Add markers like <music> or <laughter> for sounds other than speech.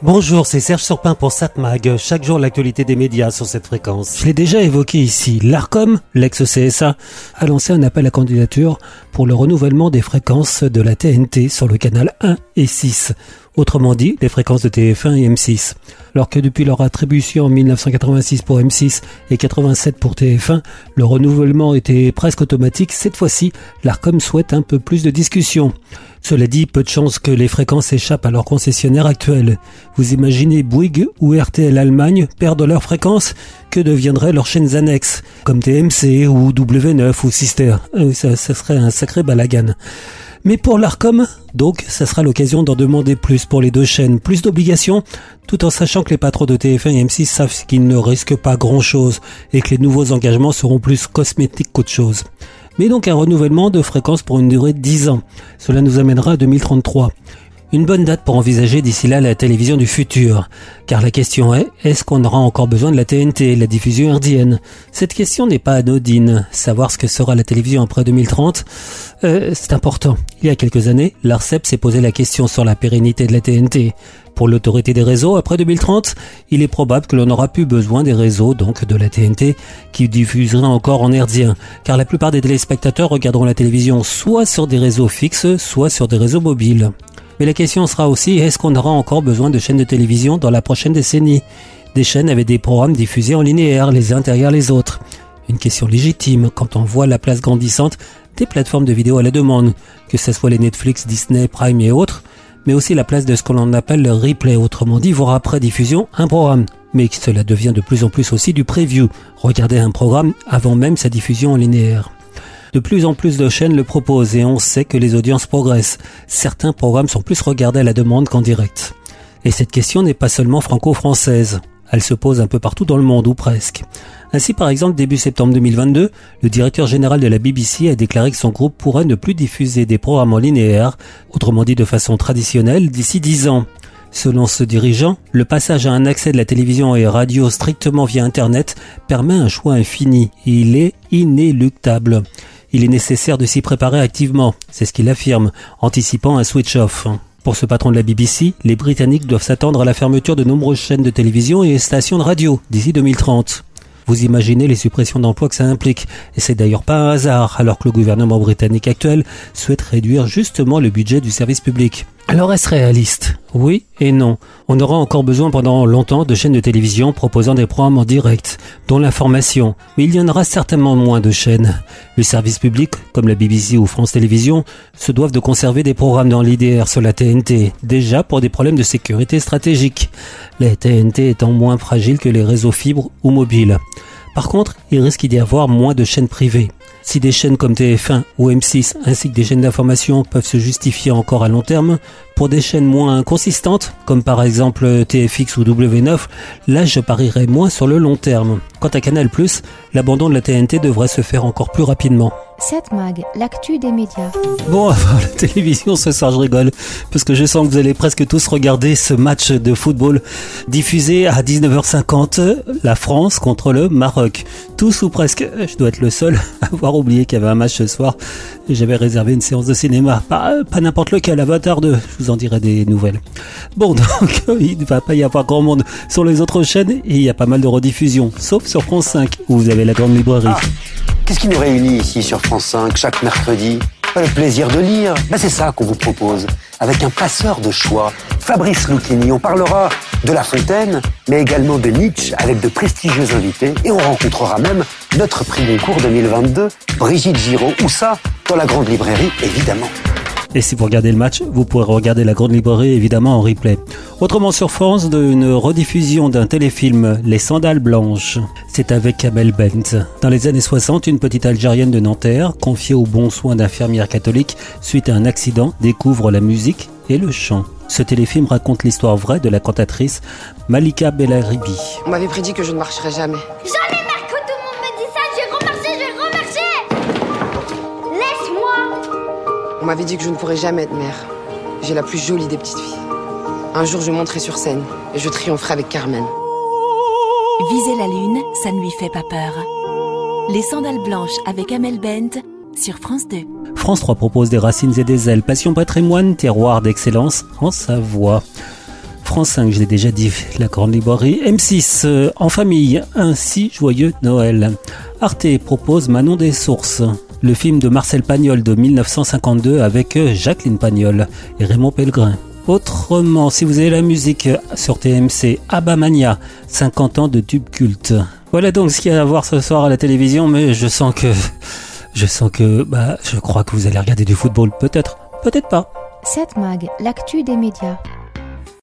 Bonjour, c'est Serge Surpin pour SatMag. Chaque jour, l'actualité des médias sur cette fréquence. Je l'ai déjà évoqué ici. L'ARCOM, l'ex-CSA, a lancé un appel à candidature pour le renouvellement des fréquences de la TNT sur le canal 1 et 6. Autrement dit, les fréquences de TF1 et M6. Alors que depuis leur attribution en 1986 pour M6 et 87 pour TF1, le renouvellement était presque automatique. Cette fois-ci, l'ARCOM souhaite un peu plus de discussion. Cela dit, peu de chances que les fréquences échappent à leur concessionnaire actuel. Vous imaginez Bouygues ou RTL Allemagne perdre leurs fréquences? Que deviendraient leurs chaînes annexes, comme TMC ou W9 ou Sister? Ah ça, ça serait un sacré balagan. Mais pour l'ARCOM, donc, ça sera l'occasion d'en demander plus pour les deux chaînes, plus d'obligations, tout en sachant que les patrons de TF1 et M6 savent qu'ils ne risquent pas grand-chose et que les nouveaux engagements seront plus cosmétiques qu'autre chose mais donc un renouvellement de fréquence pour une durée de 10 ans. Cela nous amènera à 2033. Une bonne date pour envisager d'ici là la télévision du futur. Car la question est, est-ce qu'on aura encore besoin de la TNT, la diffusion herdienne? Cette question n'est pas anodine. Savoir ce que sera la télévision après 2030, euh, c'est important. Il y a quelques années, l'ARCEP s'est posé la question sur la pérennité de la TNT. Pour l'autorité des réseaux, après 2030, il est probable que l'on n'aura plus besoin des réseaux, donc de la TNT, qui diffuseraient encore en herdien. Car la plupart des téléspectateurs regarderont la télévision soit sur des réseaux fixes, soit sur des réseaux mobiles. Mais la question sera aussi, est-ce qu'on aura encore besoin de chaînes de télévision dans la prochaine décennie? Des chaînes avec des programmes diffusés en linéaire, les uns derrière les autres. Une question légitime quand on voit la place grandissante des plateformes de vidéo à la demande, que ce soit les Netflix, Disney, Prime et autres, mais aussi la place de ce que l'on appelle le replay, autrement dit voir après diffusion un programme. Mais cela devient de plus en plus aussi du preview, regarder un programme avant même sa diffusion en linéaire. De plus en plus de chaînes le proposent et on sait que les audiences progressent. Certains programmes sont plus regardés à la demande qu'en direct. Et cette question n'est pas seulement franco-française. Elle se pose un peu partout dans le monde, ou presque. Ainsi, par exemple, début septembre 2022, le directeur général de la BBC a déclaré que son groupe pourrait ne plus diffuser des programmes en linéaire, autrement dit de façon traditionnelle, d'ici 10 ans. Selon ce dirigeant, le passage à un accès de la télévision et radio strictement via Internet permet un choix infini. Il est inéluctable il est nécessaire de s'y préparer activement, c'est ce qu'il affirme, anticipant un switch-off. Pour ce patron de la BBC, les Britanniques doivent s'attendre à la fermeture de nombreuses chaînes de télévision et stations de radio d'ici 2030. Vous imaginez les suppressions d'emplois que ça implique, et c'est d'ailleurs pas un hasard, alors que le gouvernement britannique actuel souhaite réduire justement le budget du service public. Alors est-ce réaliste? Oui et non. On aura encore besoin pendant longtemps de chaînes de télévision proposant des programmes en direct, dont l'information, mais il y en aura certainement moins de chaînes. Le service public, comme la BBC ou France Télévisions, se doivent de conserver des programmes dans l'IDR sur la TNT, déjà pour des problèmes de sécurité stratégique, la TNT étant moins fragile que les réseaux fibres ou mobiles. Par contre, il risque d'y avoir moins de chaînes privées. Si des chaînes comme TF1 ou M6 ainsi que des chaînes d'information peuvent se justifier encore à long terme, pour des chaînes moins consistantes, comme par exemple TFX ou W9, là je parierais moins sur le long terme. Quant à Canal+, l'abandon de la TNT devrait se faire encore plus rapidement. 7 Mag, l'actu des médias. Bon, <laughs> la télévision ce soir, je rigole, parce que je sens que vous allez presque tous regarder ce match de football diffusé à 19h50, la France contre le Maroc. Tous ou presque, je dois être le seul <laughs> à avoir oublié qu'il y avait un match ce soir. J'avais réservé une séance de cinéma, pas, pas n'importe lequel, Avatar 2, je vous en dirai des nouvelles. Bon, <laughs> donc il ne va pas y avoir grand monde sur les autres chaînes et il y a pas mal de rediffusions, sauf sur France 5 où vous avez la grande librairie. Ah. Qu'est-ce qui nous réunit ici sur France 5 chaque mercredi? Le plaisir de lire. Ben c'est ça qu'on vous propose. Avec un passeur de choix, Fabrice Lucchini. On parlera de La Fontaine, mais également de Nietzsche avec de prestigieux invités. Et on rencontrera même notre prix Goncourt 2022, Brigitte Giraud. Où ça? Dans la grande librairie, évidemment. Et si vous regardez le match, vous pourrez regarder la grande librairie évidemment en replay. Autrement sur France, d'une rediffusion d'un téléfilm Les Sandales Blanches. C'est avec Kamel Bent. Dans les années 60, une petite Algérienne de Nanterre, confiée aux bons soins d'infirmière catholique suite à un accident, découvre la musique et le chant. Ce téléfilm raconte l'histoire vraie de la cantatrice Malika Bellaribi. On m'avait prédit que je ne marcherais jamais. Jamais m'avait dit que je ne pourrais jamais être mère. J'ai la plus jolie des petites filles. Un jour, je monterai sur scène et je triompherai avec Carmen. Viser la lune, ça ne lui fait pas peur. Les sandales blanches avec Amel Bent sur France 2. France 3 propose des racines et des ailes, passion patrimoine, terroir d'excellence en Savoie. France 5, je l'ai déjà dit, la Grande Librairie. M6, euh, en famille, ainsi joyeux Noël. Arte propose Manon des Sources. Le film de Marcel Pagnol de 1952 avec euh, Jacqueline Pagnol et Raymond Pellegrin. Autrement, si vous avez la musique sur TMC, Abamania, 50 ans de tube culte. Voilà donc ce qu'il y a à voir ce soir à la télévision, mais je sens que, je sens que, bah, je crois que vous allez regarder du football, peut-être, peut-être pas. 7 Mag, l'actu des médias.